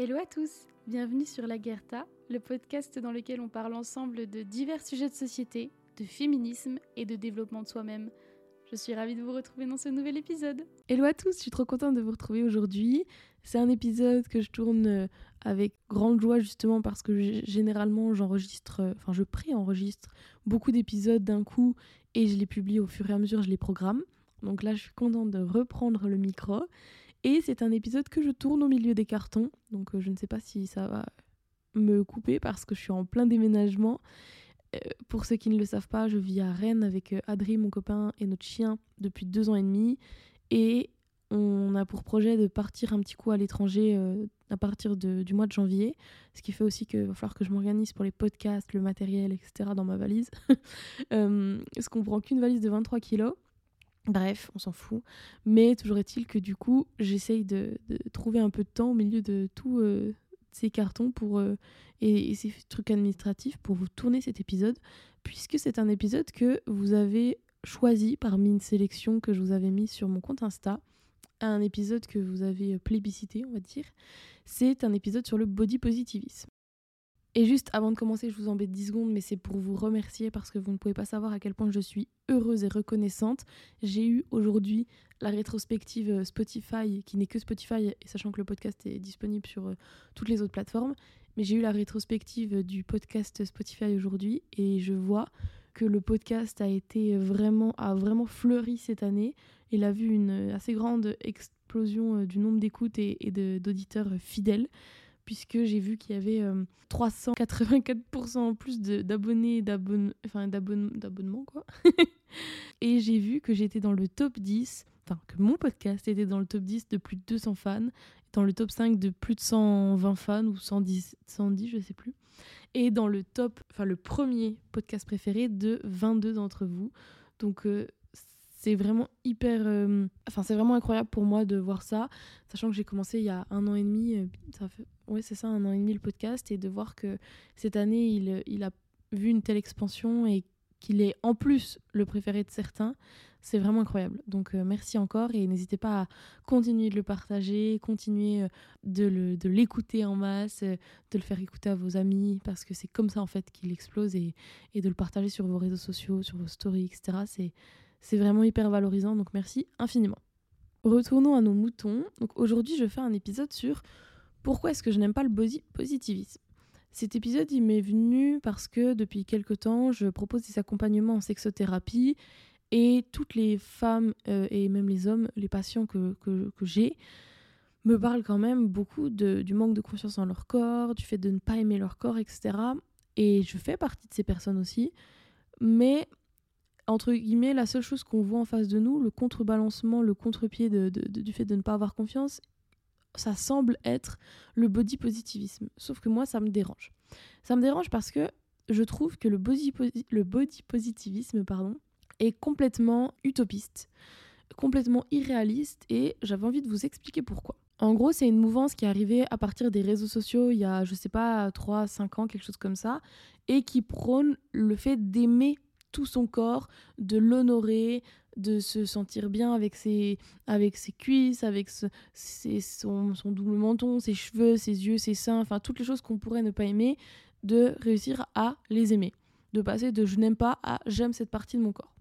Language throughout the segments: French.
Hello à tous, bienvenue sur La Guerta, le podcast dans lequel on parle ensemble de divers sujets de société, de féminisme et de développement de soi-même. Je suis ravie de vous retrouver dans ce nouvel épisode. Hello à tous, je suis trop contente de vous retrouver aujourd'hui. C'est un épisode que je tourne euh, avec grande joie justement parce que généralement j'enregistre, euh, enfin je pré-enregistre beaucoup d'épisodes d'un coup et je les publie au fur et à mesure, je les programme. Donc là je suis contente de reprendre le micro et c'est un épisode que je tourne au milieu des cartons. Donc euh, je ne sais pas si ça va me couper parce que je suis en plein déménagement. Euh, pour ceux qui ne le savent pas, je vis à Rennes avec euh, Adri, mon copain, et notre chien depuis deux ans et demi. Et on a pour projet de partir un petit coup à l'étranger à partir du mois de janvier. Ce qui fait aussi qu'il va falloir que je m'organise pour les podcasts, le matériel, etc. dans ma valise. parce qu'on prend qu'une valise de 23 kilos. Bref, on s'en fout. Mais toujours est-il que du coup, j'essaye de, trouver un peu de temps au milieu de tous euh, ces cartons pour, euh, et, ces trucs administratifs pour vous tourner cet épisode, puisque c'est un épisode que vous avez choisi parmi une sélection que je vous avais mise sur mon compte Insta. Un épisode que vous avez plébiscité, on va dire. C'est un épisode sur le body positivisme. Et juste avant de commencer, je vous embête 10 secondes, mais c'est pour vous remercier parce que vous ne pouvez pas savoir à quel point je suis heureuse et reconnaissante. J'ai eu aujourd'hui la rétrospective euh, Spotify, qui n'est que Spotify, et sachant que le podcast est disponible sur euh, toutes les autres plateformes. Mais j'ai eu la rétrospective du podcast Spotify aujourd'hui et je vois que le podcast a été vraiment a vraiment fleuri cette année. Il a vu une assez grande explosion euh, du nombre d'écoutes et d'auditeurs fidèles puisque j'ai vu qu'il y avait 384% en plus d'abonnés d'abonnements quoi. et j'ai vu que j'étais dans le top 10, enfin que mon podcast était dans le top 10 de plus de 200 fans, dans le top 5 de plus de 120 fans ou 110 110 je sais plus. Et dans le top enfin le premier podcast préféré de 22 d'entre vous. Donc euh, c'est vraiment hyper. Euh, enfin, c'est vraiment incroyable pour moi de voir ça, sachant que j'ai commencé il y a un an et demi. Euh, ça fait, ouais, c'est ça, un an et demi le podcast, et de voir que cette année, il, a vu une telle expansion et qu'il est en plus le préféré de certains, c'est vraiment incroyable. Donc euh, merci encore et n'hésitez pas à continuer de le partager, continuer de l'écouter en masse, de le faire écouter à vos amis, parce que c'est comme ça en fait qu'il explose et, et de le partager sur vos réseaux sociaux, sur vos stories, etc. C'est vraiment hyper valorisant, donc merci infiniment. Retournons à nos moutons. Donc aujourd'hui, je fais un épisode sur pourquoi est-ce que je n'aime pas le positivisme? Cet épisode, il m'est venu parce que depuis quelque temps, je propose des accompagnements en sexothérapie et toutes les femmes euh, et même les hommes, les patients que, que, j'ai, me parlent quand même beaucoup de, du manque de confiance en leur corps, du fait de ne pas aimer leur corps, etc. Et je fais partie de ces personnes aussi. Mais entre guillemets, la seule chose qu'on voit en face de nous, le contrebalancement, le contre-pied du fait de ne pas avoir confiance, ça semble être le body positivisme. Sauf que moi, ça me dérange. Ça me dérange parce que je trouve que le body, le body positivisme pardon, est complètement utopiste, complètement irréaliste, et j'avais envie de vous expliquer pourquoi. En gros, c'est une mouvance qui est arrivée à partir des réseaux sociaux il y a, je sais pas, 3-5 ans, quelque chose comme ça, et qui prône le fait d'aimer tout son corps, de l'honorer, de se sentir bien avec ses, avec ses cuisses, avec ses, son, son, double menton, ses cheveux, ses yeux, ses seins, enfin toutes les choses qu'on pourrait ne pas aimer, de réussir à les aimer. De passer de je n'aime pas à j'aime cette partie de mon corps.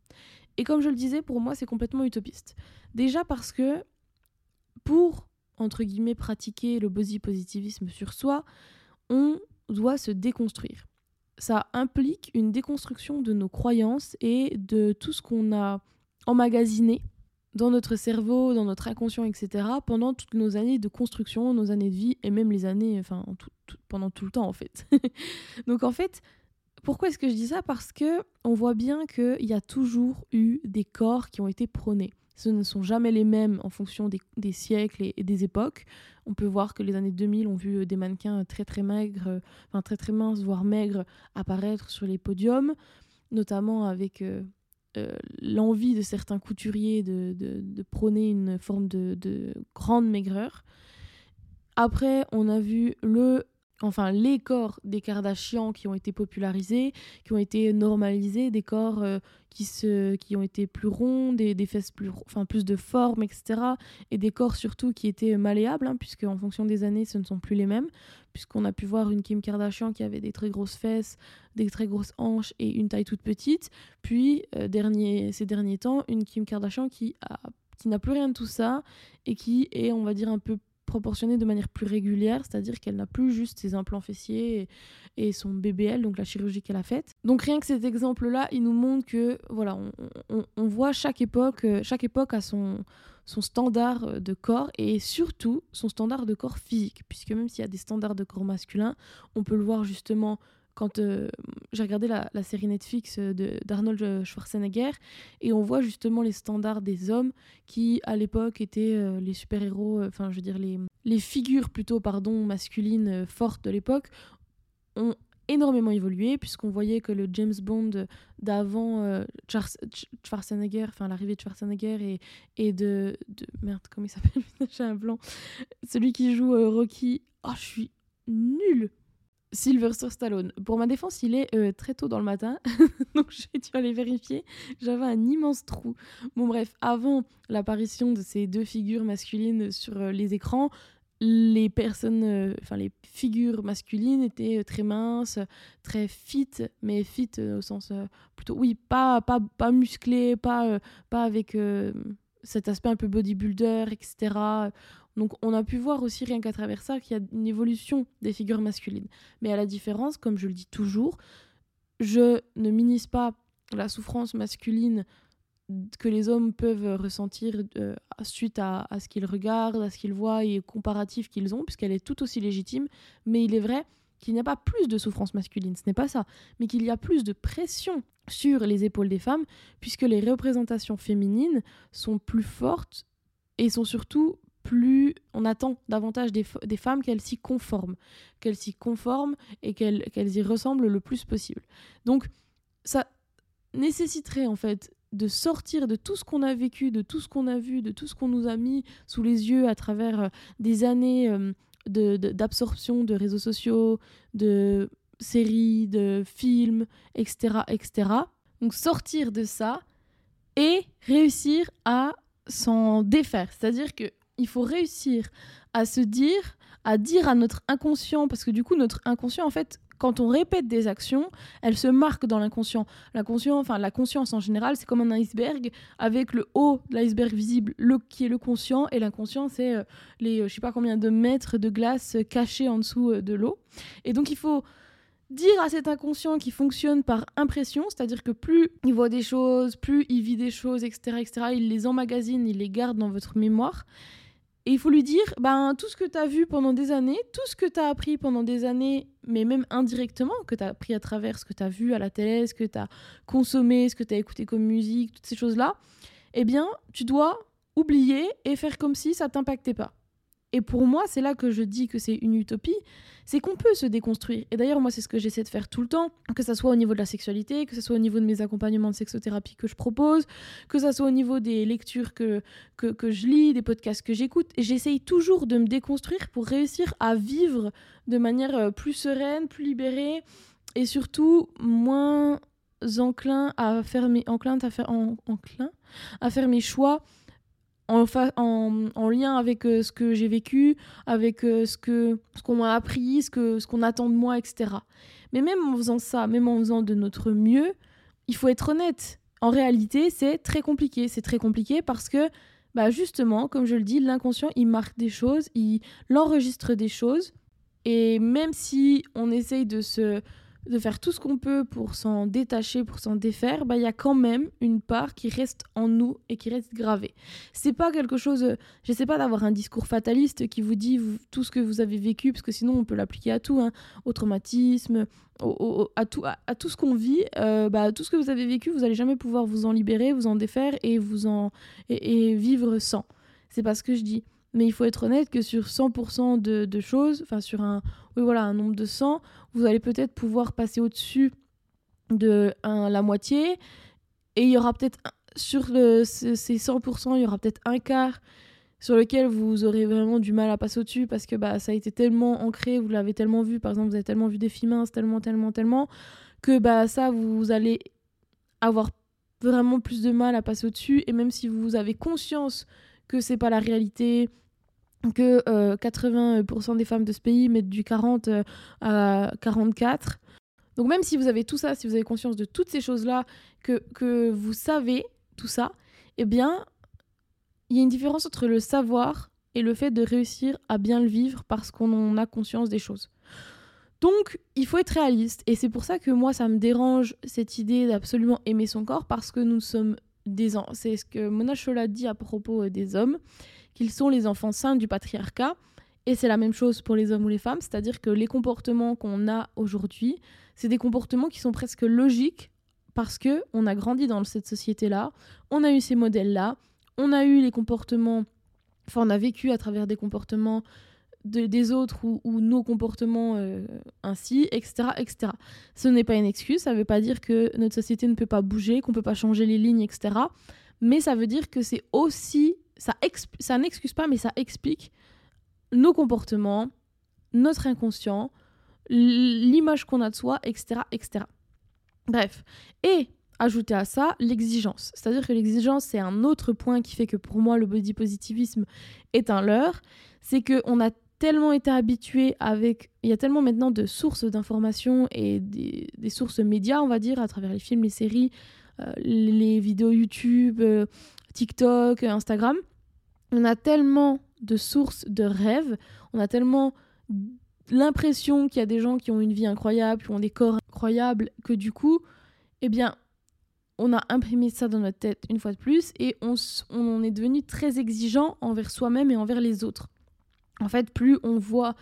Et comme je le disais, pour moi, c'est complètement utopiste. Déjà parce que pour, entre guillemets, pratiquer le body positivisme sur soi, on doit se déconstruire ça implique une déconstruction de nos croyances et de tout ce qu'on a emmagasiné dans notre cerveau, dans notre inconscient, etc., pendant toutes nos années de construction, nos années de vie, et même les années, enfin, pendant tout le temps, en fait. Donc, en fait, pourquoi est-ce que je dis ça? Parce que on voit bien qu'il y a toujours eu des corps qui ont été prônés. Ce ne sont jamais les mêmes en fonction des, siècles et, des époques. On peut voir que les années 2000 ont vu euh, des mannequins très très maigres, euh, enfin très très minces, voire maigres, apparaître sur les podiums, notamment avec euh, l'envie de certains couturiers de, de, prôner une forme de, de, grande maigreur. Après, on a vu le enfin les corps des Kardashians qui ont été popularisés, qui ont été normalisés, des corps euh, qui, se, qui ont été plus ronds, des, fesses plus, enfin, plus de forme, etc. Et des corps surtout qui étaient malléables, hein, puisque en fonction des années, ce ne sont plus les mêmes, puisqu'on a pu voir une Kim Kardashian qui avait des très grosses fesses, des très grosses hanches et une taille toute petite, puis euh, dernier, ces derniers temps, une Kim Kardashian qui a qui n'a plus rien de tout ça et qui est, on va dire, un peu proportionnée de manière plus régulière, c'est-à-dire qu'elle n'a plus juste ses implants fessiers et, son BBL, donc la chirurgie qu'elle a faite. Donc rien que cet exemple-là, il nous montre que voilà, on, voit chaque époque, euh, chaque époque a son, son standard de corps et surtout son standard de corps physique, puisque même s'il y a des standards de corps masculin, on peut le voir justement quand euh, j'ai regardé la, série Netflix d'Arnold Schwarzenegger et on voit justement les standards des hommes qui à l'époque étaient euh, les super-héros, euh, enfin je veux dire les, les figures plutôt pardon masculines fortes de l'époque ont énormément évolué puisqu'on voyait que le James Bond d'avant Schwarzenegger, enfin l'arrivée de Schwarzenegger et, et de, de, Merde, comment il s'appelle? J'ai un blanc. Celui qui joue Rocky. Oh, je suis nulle Sylvester Stallone. Pour ma défense, il est euh, très tôt dans le matin, donc j'ai dû aller vérifier. J'avais un immense trou. Bon bref, avant l'apparition de ces deux figures masculines sur euh, les écrans, les personnes, euh, enfin les figures masculines étaient très minces, très fit, mais fit au sens plutôt, oui, pas pas pas musclé, pas pas avec cet aspect un peu bodybuilder, etc. Donc on a pu voir aussi rien qu'à travers ça qu'il y a une évolution des figures masculines. Mais à la différence, comme je le dis toujours, je ne minimise pas la souffrance masculine que les hommes peuvent ressentir euh, suite à, ce qu'ils regardent, à ce qu'ils voient et comparatif qu'ils ont, puisqu'elle est tout aussi légitime. Mais il est vrai qu'il n'y a pas plus de souffrance masculine, ce n'est pas ça, mais qu'il y a plus de pression sur les épaules des femmes, puisque les représentations féminines sont plus fortes et sont surtout plus on attend davantage des, femmes qu'elles s'y conforment, qu'elles s'y conforment et qu'elles y ressemblent le plus possible. Donc ça nécessiterait en fait de sortir de tout ce qu'on a vécu, de tout ce qu'on a vu, de tout ce qu'on nous a mis sous les yeux à travers euh, des années euh, d'absorption de, réseaux sociaux, de séries, de films, etc., etc. Donc sortir de ça et réussir à s'en défaire. C'est-à-dire que il faut réussir à se dire, à dire à notre inconscient, parce que du coup, notre inconscient, en fait, quand on répète des actions, elles se marquent dans l'inconscient. L'inconscient, enfin la conscience en général, c'est comme un iceberg avec le haut de l'iceberg visible, le qui est le conscient, et l'inconscient, c'est euh, les, euh, je sais pas combien de mètres de glace cachés en dessous euh, de l'eau. Et donc il faut dire à cet inconscient qui fonctionne par impression, c'est-à-dire que plus il voit des choses, plus il vit des choses, etc., etc., il les emmagasine, il les garde dans votre mémoire. Et il faut lui dire, ben, tout ce que tu as vu pendant des années, tout ce que tu as appris pendant des années, mais même indirectement, que tu as appris à travers ce que tu as vu à la télé, ce que tu as consommé, ce que tu as écouté comme musique, toutes ces choses-là, eh bien, tu dois oublier et faire comme si ça t'impactait pas. Et pour moi, c'est là que je dis que c'est une utopie, c'est qu'on peut se déconstruire. Et d'ailleurs, moi, c'est ce que j'essaie de faire tout le temps, que ce soit au niveau de la sexualité, que ce soit au niveau de mes accompagnements de sexothérapie que je propose, que ce soit au niveau des lectures que, que, que je lis, des podcasts que j'écoute. J'essaye toujours de me déconstruire pour réussir à vivre de manière euh, plus sereine, plus libérée et surtout moins enclin à faire mes, à faire, enclin à faire mes choix en, en, lien avec euh, ce que j'ai vécu, avec euh, ce que ce qu'on m'a appris, ce que ce qu'on attend de moi, etc. Mais même en faisant ça, même en faisant de notre mieux, il faut être honnête. En réalité, c'est très compliqué. C'est très compliqué parce que, bah justement, comme je le dis, l'inconscient, il marque des choses, il enregistre des choses. Et même si on essaye de se de faire tout ce qu'on peut pour s'en détacher, pour s'en défaire, bah il y a quand même une part qui reste en nous et qui reste gravée. C'est pas quelque chose, euh, j'essaie pas d'avoir un discours fataliste qui vous dit tout ce que vous avez vécu, parce que sinon on peut l'appliquer à tout, hein, au traumatisme, à, tout, à, tout ce qu'on vit, euh, bah, tout ce que vous avez vécu, vous allez jamais pouvoir vous en libérer, vous en défaire et vous en et, vivre sans. C'est pas ce que je dis. Mais il faut être honnête que sur 100% de, choses, enfin sur un, oui, voilà, un nombre de 100, vous allez peut-être pouvoir passer au-dessus de la moitié. Et il y aura peut-être, sur ces 100%, il y aura peut-être un quart sur lequel vous aurez vraiment du mal à passer au-dessus parce que bah, ça a été tellement ancré, vous l'avez tellement vu, par exemple, vous avez tellement vu des filles minces, tellement, tellement, tellement, que bah, ça, vous allez avoir vraiment plus de mal à passer au-dessus. Et même si vous avez conscience que c'est pas la réalité, que 80% euh, des femmes de ce pays mettent du 40 euh, à 44. Donc même si vous avez tout ça, si vous avez conscience de toutes ces choses-là, que, que vous savez tout ça, eh bien, il y a une différence entre le savoir et le fait de réussir à bien le vivre parce qu'on en a conscience des choses. Donc, il faut être réaliste. Et c'est pour ça que moi, ça me dérange cette idée d'absolument aimer son corps parce que nous sommes des... C'est ce que Mona Chola dit à propos euh, des hommes, qu'ils sont les enfants saints du patriarcat. Et c'est la même chose pour les hommes ou les femmes, c'est-à-dire que les comportements qu'on a aujourd'hui, c'est des comportements qui sont presque logiques parce que on a grandi dans cette société-là, on a eu ces modèles-là, on a eu les comportements, enfin on a vécu à travers des comportements des autres ou, nos comportements euh, ainsi, etc., etc. Ce n'est pas une excuse, ça ne veut pas dire que notre société ne peut pas bouger, qu'on ne peut pas changer les lignes, etc. Mais ça veut dire que c'est aussi, ça, n'excuse pas, mais ça explique nos comportements, notre inconscient, l'image qu'on a de soi, etc., etc. Bref. Et ajouter à ça l'exigence. C'est-à-dire que l'exigence, c'est un autre point qui fait que pour moi, le body positivisme est un leurre. C'est qu'on a tellement été habitué avec... Il y a tellement maintenant de sources d'informations et des, sources médias, on va dire, à travers les films, les séries, euh, les vidéos YouTube, euh, TikTok, Instagram. On a tellement de sources de rêves, on a tellement l'impression qu'il y a des gens qui ont une vie incroyable, qui ont des corps incroyables, que du coup, eh bien, on a imprimé ça dans notre tête une fois de plus et on, on est devenu très exigeant envers soi-même et envers les autres. En fait, plus on voit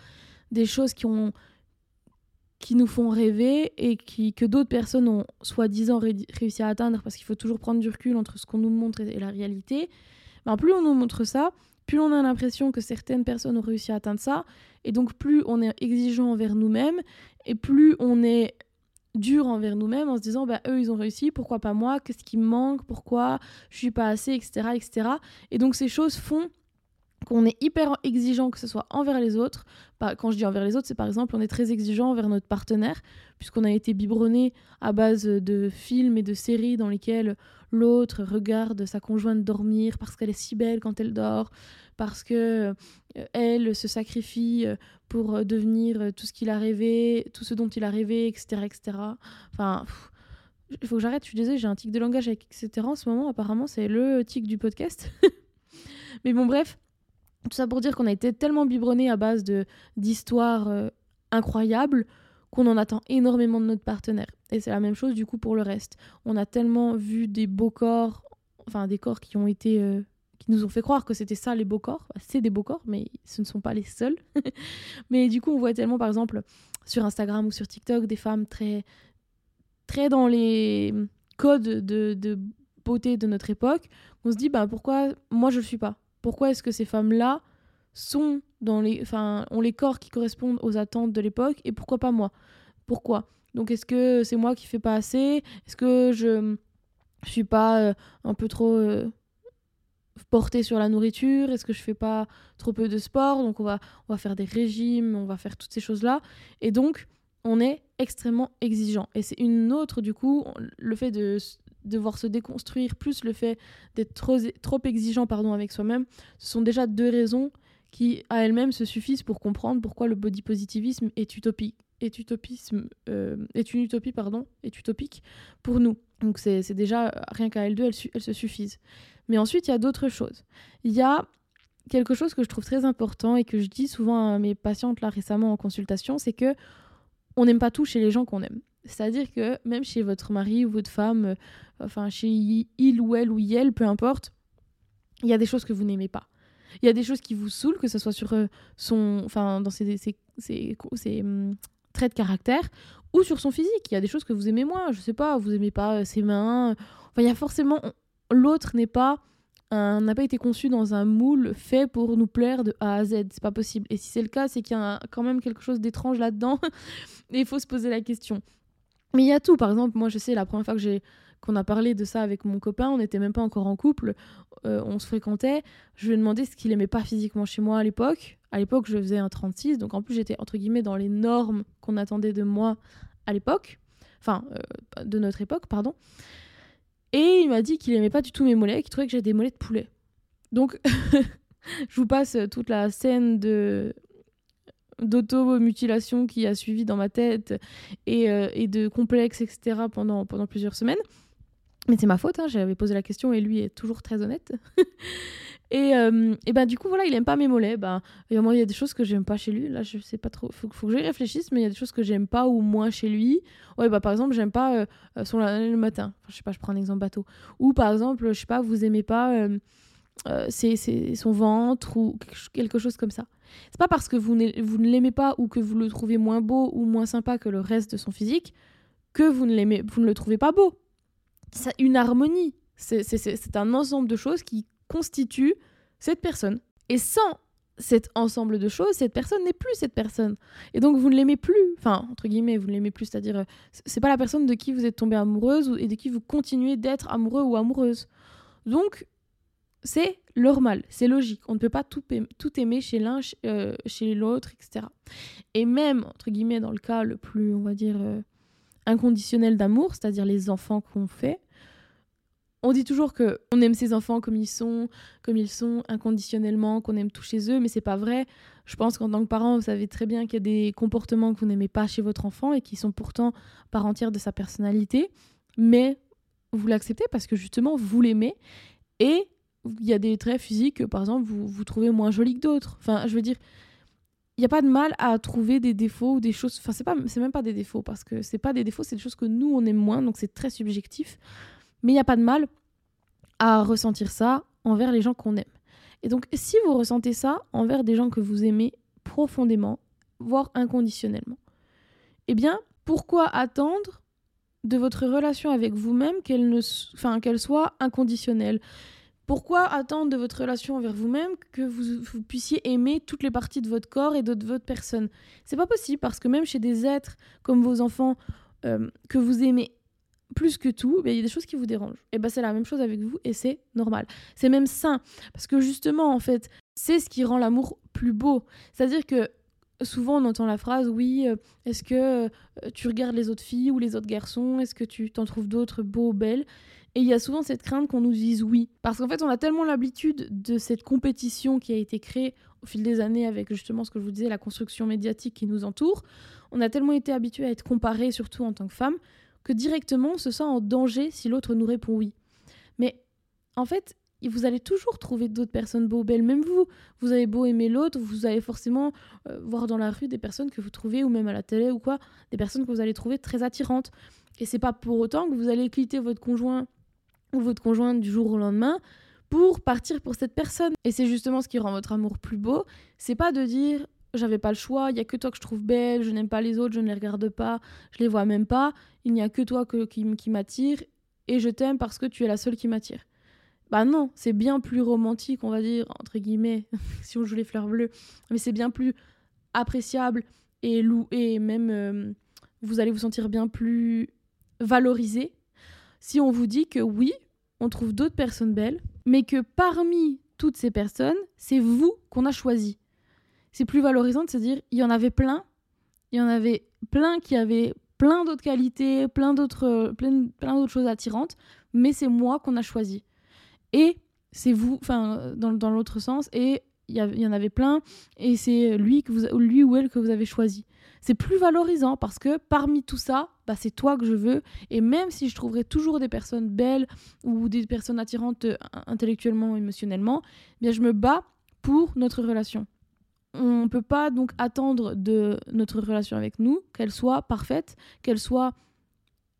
des choses qui ont qui nous font rêver et qui, que d'autres personnes ont soi-disant réussi à atteindre parce qu'il faut toujours prendre du recul entre ce qu'on nous montre et, la réalité, ben plus on nous montre ça, plus on a l'impression que certaines personnes ont réussi à atteindre ça, et donc plus on est exigeant envers nous-mêmes, et plus on est dur envers nous-mêmes en se disant bah eux ils ont réussi pourquoi pas moi qu'est-ce qui me manque pourquoi je suis pas assez etc etc et donc ces choses font qu'on est hyper exigeant que ce soit envers les autres bah, quand je dis envers les autres c'est par exemple on est très exigeant envers notre partenaire puisqu'on a été biberonné à base de films et de séries dans lesquels l'autre regarde sa conjointe dormir parce qu'elle est si belle quand elle dort parce que euh, elle se sacrifie euh, pour euh, devenir tout ce qu'il a rêvé, tout ce dont il a rêvé, etc. etc. Enfin, il faut que j'arrête, je suis désolée, j'ai un tic de langage avec etc. En ce moment, apparemment, c'est le tic du podcast. Mais bon, bref, tout ça pour dire qu'on a été tellement biberonné à base d'histoires incroyables qu'on en attend énormément de notre partenaire. Et c'est la même chose du coup pour le reste. On a tellement vu des beaux corps, enfin des corps qui ont été qui nous ont fait croire que c'était ça les beaux corps. Bah, c'est des beaux corps, mais ce ne sont pas les seuls. mais du coup, on voit tellement, par exemple, sur Instagram ou sur TikTok, des femmes très, très dans les codes de, beauté de notre époque. On se dit, bah, pourquoi moi je ne le suis pas? Pourquoi est-ce que ces femmes-là sont dans les, enfin, ont les corps qui correspondent aux attentes de l'époque et pourquoi pas moi? Pourquoi? Donc, est-ce que c'est moi qui fais pas assez? Est-ce que je je suis pas euh, un peu trop euh, porter sur la nourriture? Est-ce que je fais pas trop peu de sport? Donc on va, on va faire des régimes, on va faire toutes ces choses-là. Et donc, on est extrêmement exigeant. Et c'est une autre, du coup, le fait de devoir se déconstruire, plus le fait d'être trop, exigeant pardon, avec soi-même, ce sont déjà deux raisons qui, à elles-mêmes, se suffisent pour comprendre pourquoi le body positivisme est utopique. Est, utopisme, euh, est une utopie pardon est utopique pour nous donc c'est déjà rien qu'à elles deux elles, elles se suffisent mais ensuite, il y a d'autres choses. Il y a quelque chose que je trouve très important et que je dis souvent à mes patientes là récemment en consultation, c'est que on n'aime pas tout chez les gens qu'on aime. C'est-à-dire que même chez votre mari ou votre femme, euh, enfin chez il ou elle ou elle, peu importe, il y a des choses que vous n'aimez pas. Il y a des choses qui vous saoulent, que ce soit sur euh, son, enfin dans ses, hum, traits de caractère ou sur son physique. Il y a des choses que vous aimez moins. Je sais pas, vous aimez pas euh, ses mains. Enfin, il y a forcément, l'autre n'est pas n'a pas été conçu dans un moule fait pour nous plaire de A à Z. C'est pas possible. Et si c'est le cas, c'est qu'il y a quand même quelque chose d'étrange là-dedans. et il faut se poser la question. Mais il y a tout. Par exemple, moi, je sais, la première fois que j'ai qu'on a parlé de ça avec mon copain, on n'était même pas encore en couple, euh, on se fréquentait, je lui ai demandé ce qu'il aimait pas physiquement chez moi à l'époque. À l'époque, je faisais un 36, donc en plus j'étais entre guillemets dans les normes qu'on attendait de moi à l'époque, enfin euh, de notre époque, pardon. Et il m'a dit qu'il aimait pas du tout mes mollets, qu'il trouvait que j'avais des mollets de poulet. Donc je vous passe toute la scène de d'auto-mutilation qui a suivi dans ma tête et, euh, et, de complexe, etc. pendant, pendant plusieurs semaines. Mais c'est ma faute, hein, j'avais posé la question et lui est toujours très honnête. et, euh, et ben du coup, voilà, il aime pas mes mollets. Ben, il y a des choses que j'aime pas chez lui. Là, je sais pas trop. Faut, faut que je réfléchisse, mais il y a des choses que j'aime pas ou moins chez lui. Ouais, bah par exemple, j'aime pas euh, son le matin. Enfin, je sais pas, je prends un exemple bateau. Ou par exemple, je sais pas, vous aimez pas c'est, son ventre ou quelque chose comme ça. C'est pas parce que vous, ne l'aimez pas ou que vous le trouvez moins beau ou moins sympa que le reste de son physique que vous ne, vous ne le trouvez pas beau. C'est une harmonie. C'est, un ensemble de choses qui constituent cette personne. Et sans cet ensemble de choses, cette personne n'est plus cette personne. Et donc vous ne l'aimez plus, enfin, entre guillemets, vous ne l'aimez plus, c'est-à-dire, euh, c'est pas la personne de qui vous êtes tombée amoureuse et de qui vous continuez d'être amoureux ou amoureuse. Donc, c'est normal, c'est logique. On ne peut pas tout, tout aimer chez l'un, euh, chez l'autre, etc. Et même, entre guillemets, dans le cas le plus, on va dire, euh, inconditionnel d'amour, c'est-à-dire les enfants qu'on fait, on dit toujours que on aime ses enfants comme ils sont, comme ils sont inconditionnellement, qu'on aime tout chez eux, mais c'est pas vrai. Je pense qu'en tant que parent, vous savez très bien qu'il y a des comportements que vous n'aimez pas chez votre enfant et qui sont pourtant part entière de sa personnalité, mais vous l'acceptez parce que justement vous l'aimez et il y a des traits physiques que, par exemple, vous, vous trouvez moins jolis que d'autres. Enfin, je veux dire, il n'y a pas de mal à trouver des défauts ou des choses. Enfin, c'est pas, même pas des défauts parce que c'est pas des défauts, c'est des choses que nous on aime moins, donc c'est très subjectif. Mais il n'y a pas de mal à ressentir ça envers les gens qu'on aime. Et donc, si vous ressentez ça envers des gens que vous aimez profondément, voire inconditionnellement, eh bien, pourquoi attendre de votre relation avec vous-même qu'elle ne, enfin, qu'elle soit inconditionnelle? Pourquoi attendre de votre relation envers vous-même que vous, puissiez aimer toutes les parties de votre corps et de, votre personne? C'est pas possible parce que même chez des êtres comme vos enfants euh, que vous aimez plus que tout, ben, il y a des choses qui vous dérangent. Et ben c'est la même chose avec vous et c'est normal. C'est même sain parce que justement en fait, c'est ce qui rend l'amour plus beau. C'est-à-dire que souvent on entend la phrase oui, euh, est-ce que euh, tu regardes les autres filles ou les autres garçons? Est-ce que tu t'en trouves d'autres beaux, belles? Et il y a souvent cette crainte qu'on nous dise oui. Parce qu'en fait, on a tellement l'habitude de cette compétition qui a été créée au fil des années avec justement ce que je vous disais, la construction médiatique qui nous entoure. On a tellement été habitué à être comparé, surtout en tant que femme, que directement on se sent en danger si l'autre nous répond oui. Mais en fait, vous allez toujours trouver d'autres personnes beaux, belles. Même vous, vous avez beau aimer l'autre, vous allez forcément euh, voir dans la rue des personnes que vous trouvez, ou même à la télé ou quoi, des personnes que vous allez trouver très attirantes. Et c'est pas pour autant que vous allez quitter votre conjoint ou votre conjointe du jour au lendemain pour partir pour cette personne. Et c'est justement ce qui rend votre amour plus beau. C'est pas de dire j'avais pas le choix, il y a que toi que je trouve belle, je n'aime pas les autres, je ne les regarde pas, je les vois même pas, il n'y a que toi que, qui, qui m'attire et je t'aime parce que tu es la seule qui m'attire. Bah non, c'est bien plus romantique, on va dire, entre guillemets, si on joue les fleurs bleues, mais c'est bien plus appréciable et, lou et même euh, vous allez vous sentir bien plus valorisé si on vous dit que oui, on trouve d'autres personnes belles, mais que parmi toutes ces personnes, c'est vous qu'on a choisi. C'est plus valorisant de se dire, il y en avait plein, il y en avait plein qui avaient plein d'autres qualités, plein d'autres plein, plein d'autres choses attirantes, mais c'est moi qu'on a choisi. Et c'est vous, enfin, dans, dans l'autre sens, et il y, en avait plein, et c'est lui, que vous, lui ou elle que vous avez choisi c'est plus valorisant parce que parmi tout ça, bah, c'est toi que je veux. Et même si je trouverais toujours des personnes belles ou des personnes attirantes euh, intellectuellement, émotionnellement, eh bien je me bats pour notre relation. On ne peut pas donc attendre de notre relation avec nous qu'elle soit parfaite, qu'elle soit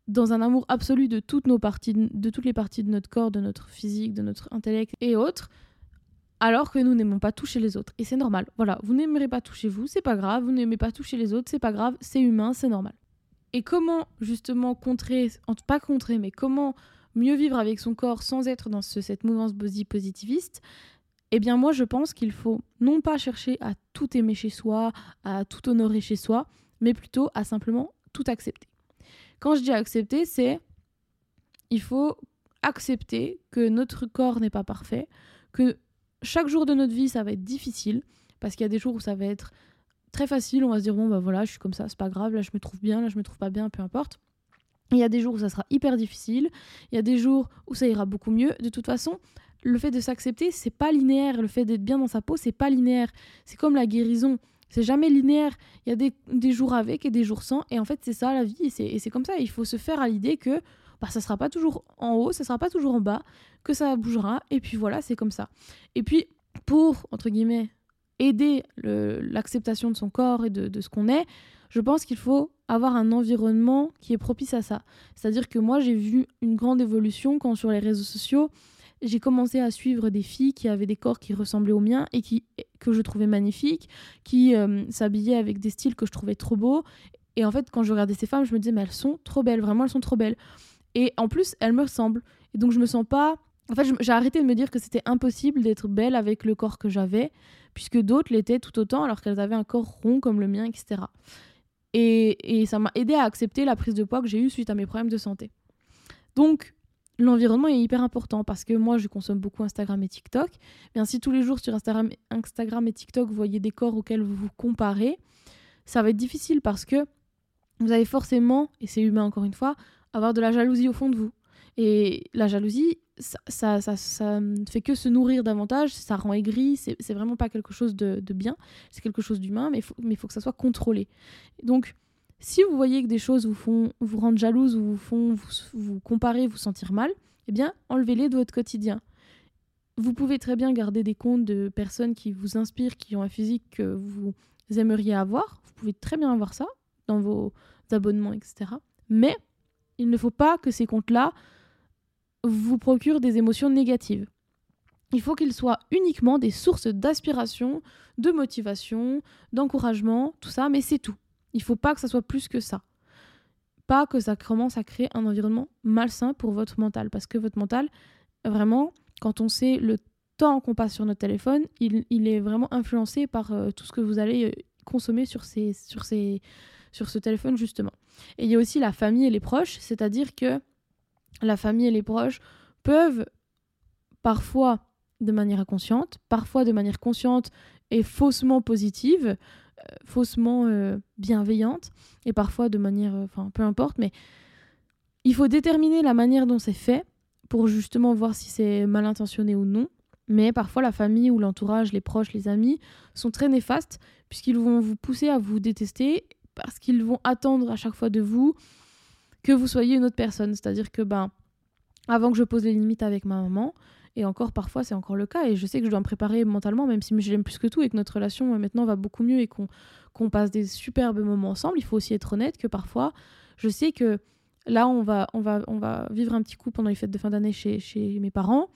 dans un amour absolu de toutes nos parties, de toutes les parties de notre corps, de notre physique, de notre intellect et autres, alors que nous n'aimons pas toucher les autres. Et c'est normal. Voilà, vous n'aimerez pas toucher vous, c'est pas grave. Vous n'aimez pas toucher les autres, c'est pas grave. C'est humain, c'est normal. Et comment justement contrer, pas contrer, mais comment mieux vivre avec son corps sans être dans cette mouvance body positiviste Eh bien moi je pense qu'il faut non pas chercher à tout aimer chez soi, à tout honorer chez soi, mais plutôt à simplement tout accepter. Quand je dis accepter, c'est il faut accepter que notre corps n'est pas parfait, que chaque jour de notre vie, ça va être difficile, parce qu'il y a des jours où ça va être très facile, on va se dire, bon, bah voilà, je suis comme ça, c'est pas grave, là je me trouve bien, là je me trouve pas bien, peu importe. Il y a des jours où ça sera hyper difficile, il y a des jours où ça ira beaucoup mieux. De toute façon, le fait de s'accepter, c'est pas linéaire. Le fait d'être bien dans sa peau, c'est pas linéaire. C'est comme la guérison. C'est jamais linéaire. Il y a des, des, jours avec et des jours sans. Et en fait, c'est ça la vie. Et c'est comme ça. Il faut se faire à l'idée que bah, ça sera pas toujours en haut, ça sera pas toujours en bas, que ça bougera. Et puis voilà, c'est comme ça. Et puis, pour, entre guillemets, aider l'acceptation de son corps et de, ce qu'on est, je pense qu'il faut avoir un environnement qui est propice à ça. C'est-à-dire que moi, j'ai vu une grande évolution quand sur les réseaux sociaux, j'ai commencé à suivre des filles qui avaient des corps qui ressemblaient aux miens et qui, que je trouvais magnifiques, qui euh, s'habillaient avec des styles que je trouvais trop beaux. Et en fait, quand je regardais ces femmes, je me disais, mais elles sont trop belles, vraiment, elles sont trop belles. Et en plus, elles me ressemblent. Et donc, je me sens pas. En fait, j'ai arrêté de me dire que c'était impossible d'être belle avec le corps que j'avais, puisque d'autres l'étaient tout autant alors qu'elles avaient un corps rond comme le mien, etc. Et, et ça m'a aidé à accepter la prise de poids que j'ai eue suite à mes problèmes de santé. Donc, l'environnement est hyper important parce que moi je consomme beaucoup Instagram et TikTok. Bien si tous les jours sur Instagram, Instagram et TikTok vous voyez des corps auxquels vous vous comparez, ça va être difficile parce que vous allez forcément, et c'est humain encore une fois, avoir de la jalousie au fond de vous. Et la jalousie, ça, ça, ça, ne fait que se nourrir davantage, ça rend aigri, c'est vraiment pas quelque chose de, de bien, c'est quelque chose d'humain, mais il faut que ça soit contrôlé. Donc, si vous voyez que des choses vous font vous rendre jalouse ou vous font vous, vous comparer, vous sentir mal, eh bien, enlevez-les de votre quotidien. Vous pouvez très bien garder des comptes de personnes qui vous inspirent, qui ont un physique que vous aimeriez avoir. Vous pouvez très bien avoir ça dans vos abonnements, etc. Mais il ne faut pas que ces comptes-là vous procurent des émotions négatives. Il faut qu'ils soient uniquement des sources d'aspiration, de motivation, d'encouragement, tout ça, mais c'est tout. Il faut pas que ça soit plus que ça. Pas que ça commence à créer un environnement malsain pour votre mental. Parce que votre mental, vraiment, quand on sait le temps qu'on passe sur notre téléphone, il, est vraiment influencé par euh, tout ce que vous allez euh, consommer sur, ces, sur, ces, sur ce téléphone, justement. Et il y a aussi la famille et les proches, c'est-à-dire que la famille et les proches peuvent parfois de manière inconsciente, parfois de manière consciente et faussement positive, euh, faussement euh, bienveillante et parfois de manière, euh, enfin peu importe, mais il faut déterminer la manière dont c'est fait pour justement voir si c'est mal intentionné ou non. Mais parfois la famille ou l'entourage, les proches, les amis sont très néfastes puisqu'ils vont vous pousser à vous détester parce qu'ils vont attendre à chaque fois de vous que vous soyez une autre personne. C'est-à-dire que ben avant que je pose les limites avec ma maman, et encore, parfois, c'est encore le cas. Et je sais que je dois me préparer mentalement, même si je l'aime plus que tout et que notre relation euh, maintenant va beaucoup mieux et qu'on passe des superbes moments ensemble. Il faut aussi être honnête que parfois, je sais que là, on va, on va, on va vivre un petit coup pendant les fêtes de fin d'année chez, chez mes parents.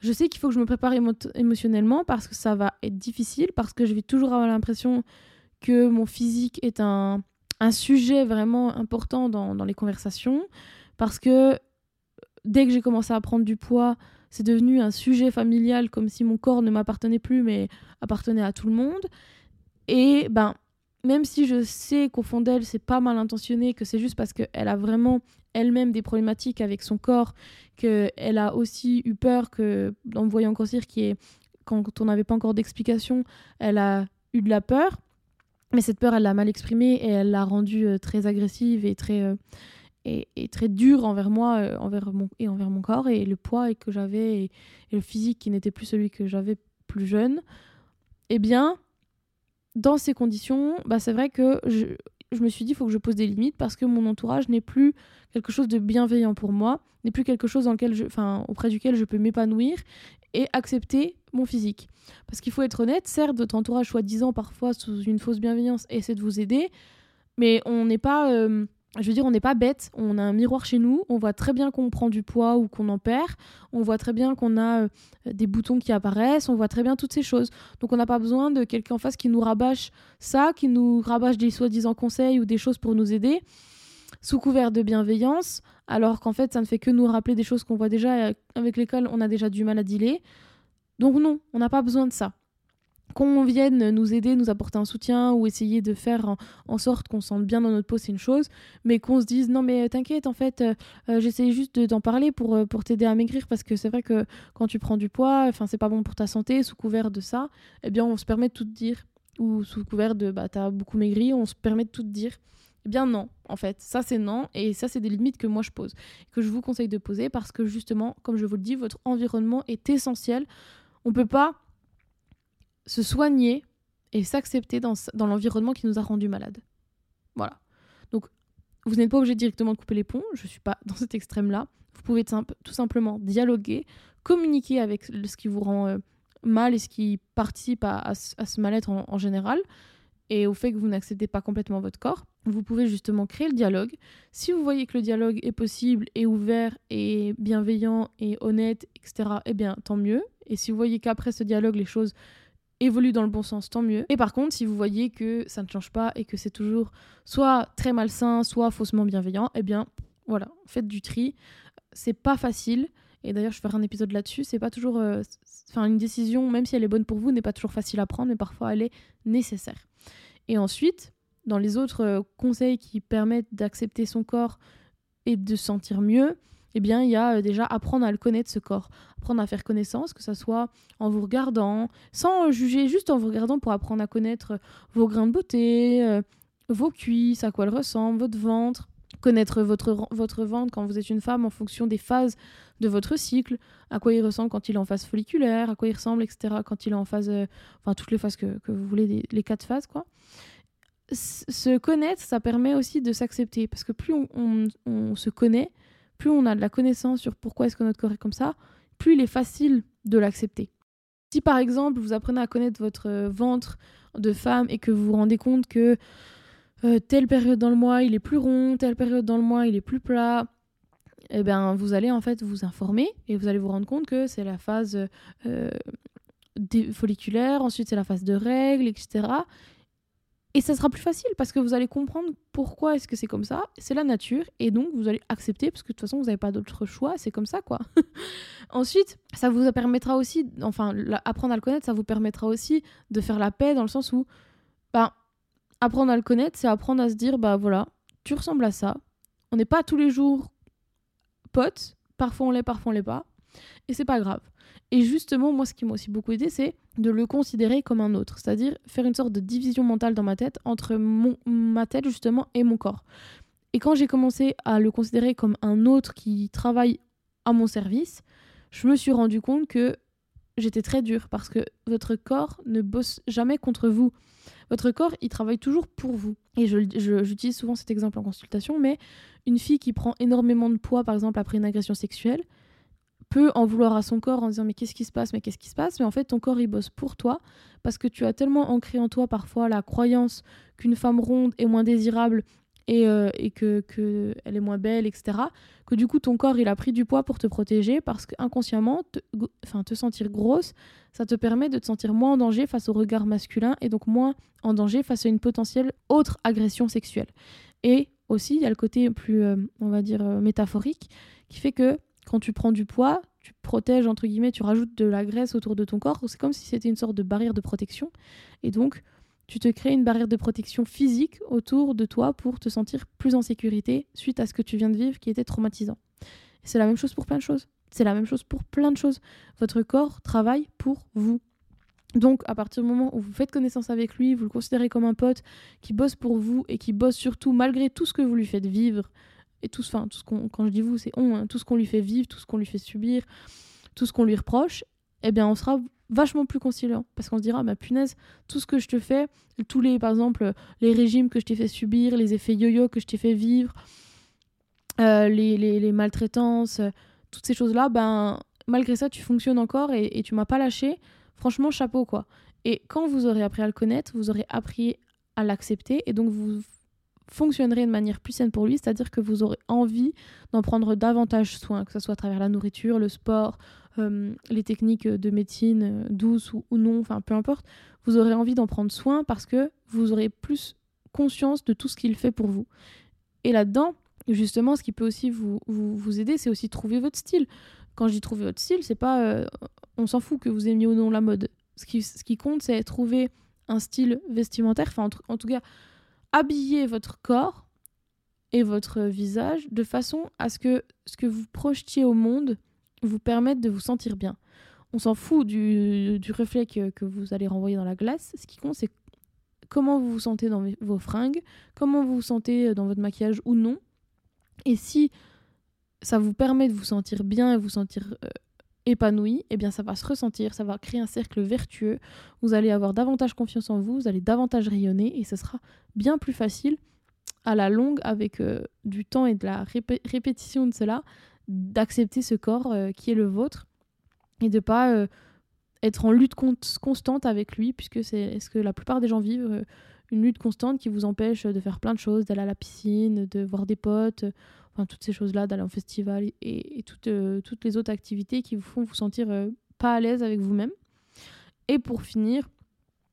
Je sais qu'il faut que je me prépare émotionnellement parce que ça va être difficile, parce que je vais toujours avoir l'impression que mon physique est un, sujet vraiment important dans, les conversations, parce que dès que j'ai commencé à prendre du poids, c'est devenu un sujet familial comme si mon corps ne m'appartenait plus mais appartenait à tout le monde. Et ben, même si je sais qu'au fond d'elle, c'est pas mal intentionné, que c'est juste parce qu'elle a vraiment elle-même des problématiques avec son corps, qu'elle a aussi eu peur que, en me voyant grossir, qui est quand on n'avait pas encore d'explication, elle a eu de la peur. Mais cette peur, elle l'a mal exprimée et elle l'a rendue euh, très agressive et très, euh, et, très dur envers moi euh, envers mon, et envers mon corps. Et le poids que j'avais et, le physique qui n'était plus celui que j'avais plus jeune, eh bien, dans ces conditions, bah, c'est vrai que je, me suis dit il faut que je pose des limites parce que mon entourage n'est plus quelque chose de bienveillant pour moi, n'est plus quelque chose dans lequel je, auprès duquel je peux m'épanouir et accepter mon physique. Parce qu'il faut être honnête, certes, votre entourage, soi-disant, parfois sous une fausse bienveillance, essaie de vous aider, mais on n'est pas. Euh, je veux dire, on n'est pas bête, on a un miroir chez nous, on voit très bien qu'on prend du poids ou qu'on en perd, on voit très bien qu'on a euh, des boutons qui apparaissent, on voit très bien toutes ces choses. Donc on n'a pas besoin de quelqu'un en face qui nous rabâche ça, qui nous rabâche des soi-disant conseils ou des choses pour nous aider, sous couvert de bienveillance, alors qu'en fait ça ne fait que nous rappeler des choses qu'on voit déjà, avec lesquelles on a déjà du mal à dealer. Donc non, on n'a pas besoin de ça. qu'on vienne nous aider, nous apporter un soutien ou essayer de faire en, sorte qu'on se sente bien dans notre peau, c'est une chose, mais qu'on se dise non mais t'inquiète, en fait, euh, euh, juste de t'en parler pour, euh, pour t'aider à maigrir parce que c'est vrai que quand tu prends du poids, enfin c'est pas bon pour ta santé, sous couvert de ça, eh bien on se permet de tout dire, ou sous couvert de bah t'as beaucoup maigri, on se permet de tout dire. Eh bien non, en fait, ça c'est non, et ça c'est des limites que moi je pose, que je vous conseille de poser parce que justement, comme je vous le dis, votre environnement est essentiel. On peut pas se soigner et s'accepter dans, l'environnement qui nous a rendu malade. Voilà. Donc, vous n'êtes pas obligé directement de couper les ponts, je ne suis pas dans cet extrême-là. Vous pouvez tout simplement dialoguer, communiquer avec ce qui vous rend euh, mal et ce qui participe à, ce mal-être en, général, et au fait que vous n'acceptez pas complètement votre corps. Vous pouvez justement créer le dialogue. Si vous voyez que le dialogue est possible, et ouvert, et bienveillant, et honnête, etc., eh bien, tant mieux. Et si vous voyez qu'après ce dialogue, les choses évolue dans le bon sens, tant mieux. Et par contre, si vous voyez que ça ne change pas et que c'est toujours soit très malsain, soit faussement bienveillant, eh bien, voilà, faites du tri. C'est pas facile. Et d'ailleurs, je ferai un épisode là-dessus. C'est pas toujours. Euh, enfin, une décision, même si elle est bonne pour vous, n'est pas toujours facile à prendre, mais parfois elle est nécessaire. Et ensuite, dans les autres euh, conseils qui permettent d'accepter son corps et de se sentir mieux, eh bien, il y a euh, déjà apprendre à le connaître, ce corps. Apprendre à faire connaissance, que ce soit en vous regardant, sans juger, juste en vous regardant pour apprendre à connaître euh, vos grains de beauté, euh, vos cuisses, à quoi elles ressemblent, votre ventre. Connaître votre, votre ventre quand vous êtes une femme en fonction des phases de votre cycle, à quoi il ressemble quand il est en phase folliculaire, à quoi il ressemble, etc. Quand il est en phase. enfin, toutes les phases que, vous voulez, les quatre phases, quoi se connaître, ça permet aussi de s'accepter. Parce que plus on, se connaît, plus on a de la connaissance sur pourquoi est-ce que notre corps est comme ça, plus il est facile de l'accepter. Si par exemple vous apprenez à connaître votre euh, ventre de femme et que vous vous rendez compte que euh, telle période dans le mois il est plus rond, telle période dans le mois il est plus plat, eh bien vous allez en fait vous informer et vous allez vous rendre compte que c'est la phase euh, folliculaire, ensuite c'est la phase de règles, etc. Et ça sera plus facile parce que vous allez comprendre pourquoi est-ce que c'est comme ça. C'est la nature et donc vous allez accepter parce que de toute façon vous n'avez pas d'autre choix, c'est comme ça quoi. Ensuite, ça vous permettra aussi, enfin apprendre à le connaître, ça vous permettra aussi de faire la paix dans le sens où, bah, apprendre à le connaître, c'est apprendre à se dire, bah voilà, tu ressembles à ça. On n'est pas tous les jours potes, parfois on l'est, parfois on l'est pas. Et c'est pas grave. Et justement, moi, ce qui m'a aussi beaucoup aidé, c'est de le considérer comme un autre, c'est-à-dire faire une sorte de division mentale dans ma tête entre mon, ma tête justement et mon corps. Et quand j'ai commencé à le considérer comme un autre qui travaille à mon service, je me suis rendu compte que j'étais très dure parce que votre corps ne bosse jamais contre vous. Votre corps, il travaille toujours pour vous. Et j'utilise souvent cet exemple en consultation, mais une fille qui prend énormément de poids, par exemple, après une agression sexuelle, peut en vouloir à son corps en disant mais qu'est-ce qui se passe, mais qu'est-ce qui se passe, mais en fait ton corps il bosse pour toi parce que tu as tellement ancré en toi parfois la croyance qu'une femme ronde est moins désirable et, euh, que, que, elle est moins belle, etc. Que du coup ton corps il a pris du poids pour te protéger parce qu'inconsciemment, te, te sentir grosse, ça te permet de te sentir moins en danger face au regard masculin et donc moins en danger face à une potentielle autre agression sexuelle. Et aussi il y a le côté plus, euh, on va dire, euh, métaphorique qui fait que quand tu prends du poids, tu protèges, entre guillemets, tu rajoutes de la graisse autour de ton corps. C'est comme si c'était une sorte de barrière de protection. Et donc, tu te crées une barrière de protection physique autour de toi pour te sentir plus en sécurité suite à ce que tu viens de vivre qui était traumatisant. C'est la même chose pour plein de choses. C'est la même chose pour plein de choses. Votre corps travaille pour vous. Donc, à partir du moment où vous faites connaissance avec lui, vous le considérez comme un pote qui bosse pour vous et qui bosse surtout malgré tout ce que vous lui faites vivre, et tout, tout ce qu'on, quand je dis vous, c'est on, hein, tout ce qu'on lui fait vivre, tout ce qu'on lui fait subir, tout ce qu'on lui reproche, eh bien, on sera vachement plus conciliant parce qu'on se dira, ma punaise, tout ce que je te fais, tous les, par exemple, les régimes que je t'ai fait subir, les effets yo-yo que je t'ai fait vivre, euh, les, les, maltraitances, toutes ces choses-là, ben, malgré ça, tu fonctionnes encore et, et tu m'as pas lâché. Franchement, chapeau, quoi. Et quand vous aurez appris à le connaître, vous aurez appris à l'accepter et donc vous fonctionnerait de manière plus saine pour lui, c'est-à-dire que vous aurez envie d'en prendre davantage soin, que ce soit à travers la nourriture, le sport, euh, les techniques de médecine euh, douces ou, non, enfin peu importe, vous aurez envie d'en prendre soin parce que vous aurez plus conscience de tout ce qu'il fait pour vous. Et là-dedans, justement, ce qui peut aussi vous, vous, aider, c'est aussi trouver votre style. Quand je dis trouver votre style, c'est pas euh, on s'en fout que vous aimiez ou non la mode. ce qui, ce qui compte, c'est trouver un style vestimentaire, enfin en, tout cas, habiller votre corps et votre visage de façon à ce que ce que vous projetiez au monde vous permette de vous sentir bien. On s'en fout du, du reflet que, vous allez renvoyer dans la glace. Ce qui compte, c'est comment vous vous sentez dans vos fringues, comment vous vous sentez dans votre maquillage ou non. Et si ça vous permet de vous sentir bien et vous sentir euh, épanoui, eh bien ça va se ressentir, ça va créer un cercle vertueux. Vous allez avoir davantage confiance en vous, vous allez davantage rayonner et ce sera bien plus facile à la longue avec euh, du temps et de la répétition de cela d'accepter ce corps euh, qui est le vôtre et de pas être en lutte constante avec lui puisque c'est ce que la plupart des gens vivent une lutte constante qui vous empêche de faire plein de choses, d'aller à la piscine, de voir des potes, enfin toutes ces choses-là, d'aller en festival et, toutes, euh, toutes les autres activités qui vous font vous sentir euh, pas à l'aise avec vous-même. Et pour finir,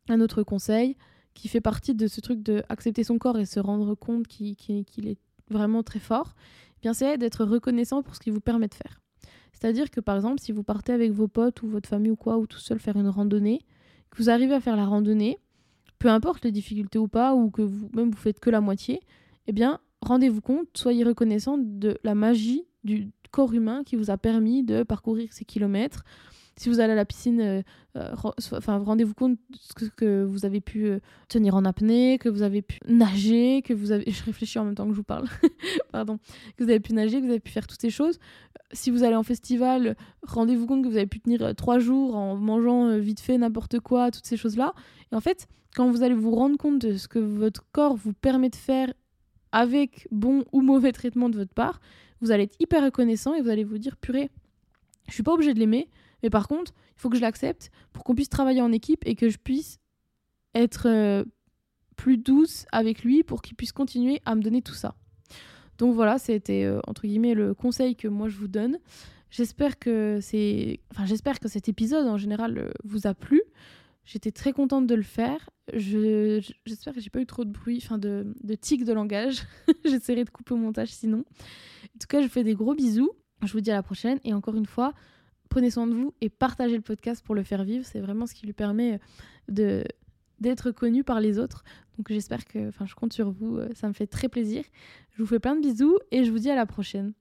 un autre conseil qui fait partie de ce truc de accepter son corps et se rendre compte qu'il est vraiment très fort, bien c'est d'être reconnaissant pour ce qu'il vous permet de faire. C'est-à-dire que par exemple, si vous partez avec vos potes ou votre famille ou quoi, ou tout seul faire une randonnée, que vous arrivez à faire la randonnée, peu importe les difficultés ou pas, ou que vous même vous faites que la moitié, eh bien rendez-vous compte, soyez reconnaissant de la magie du corps humain qui vous a permis de parcourir ces kilomètres. Si vous allez à la piscine, euh, euh, enfin, rendez-vous compte que, que, vous avez pu euh, tenir en apnée, que vous avez pu nager, que vous avez. Je réfléchis en même temps que je vous parle. Pardon. Que vous avez pu nager, que vous avez pu faire toutes ces choses. Si vous allez en festival, rendez-vous compte que vous avez pu tenir trois jours en mangeant vite fait n'importe quoi, toutes ces choses-là. Et en fait, quand vous allez vous rendre compte de ce que votre corps vous permet de faire avec bon ou mauvais traitement de votre part, vous allez être hyper reconnaissant et vous allez vous dire purée, je suis pas obligé de l'aimer, mais par contre, il faut que je l'accepte pour qu'on puisse travailler en équipe et que je puisse être euh, plus douce avec lui pour qu'il puisse continuer à me donner tout ça. Donc voilà, c'était euh, entre guillemets le conseil que moi je vous donne. J'espère que c'est j'espère que cet épisode en général euh, vous a plu. J'étais très contente de le faire. J'espère que j'ai pas eu trop de bruit, enfin de, de tic de langage. J'essaierai de couper au montage sinon. En tout cas, je vous fais des gros bisous. Je vous dis à la prochaine. Et encore une fois, prenez soin de vous et partagez le podcast pour le faire vivre. C'est vraiment ce qui lui permet de d'être connu par les autres. Donc j'espère que, enfin, je compte sur vous. Ça me fait très plaisir. Je vous fais plein de bisous et je vous dis à la prochaine.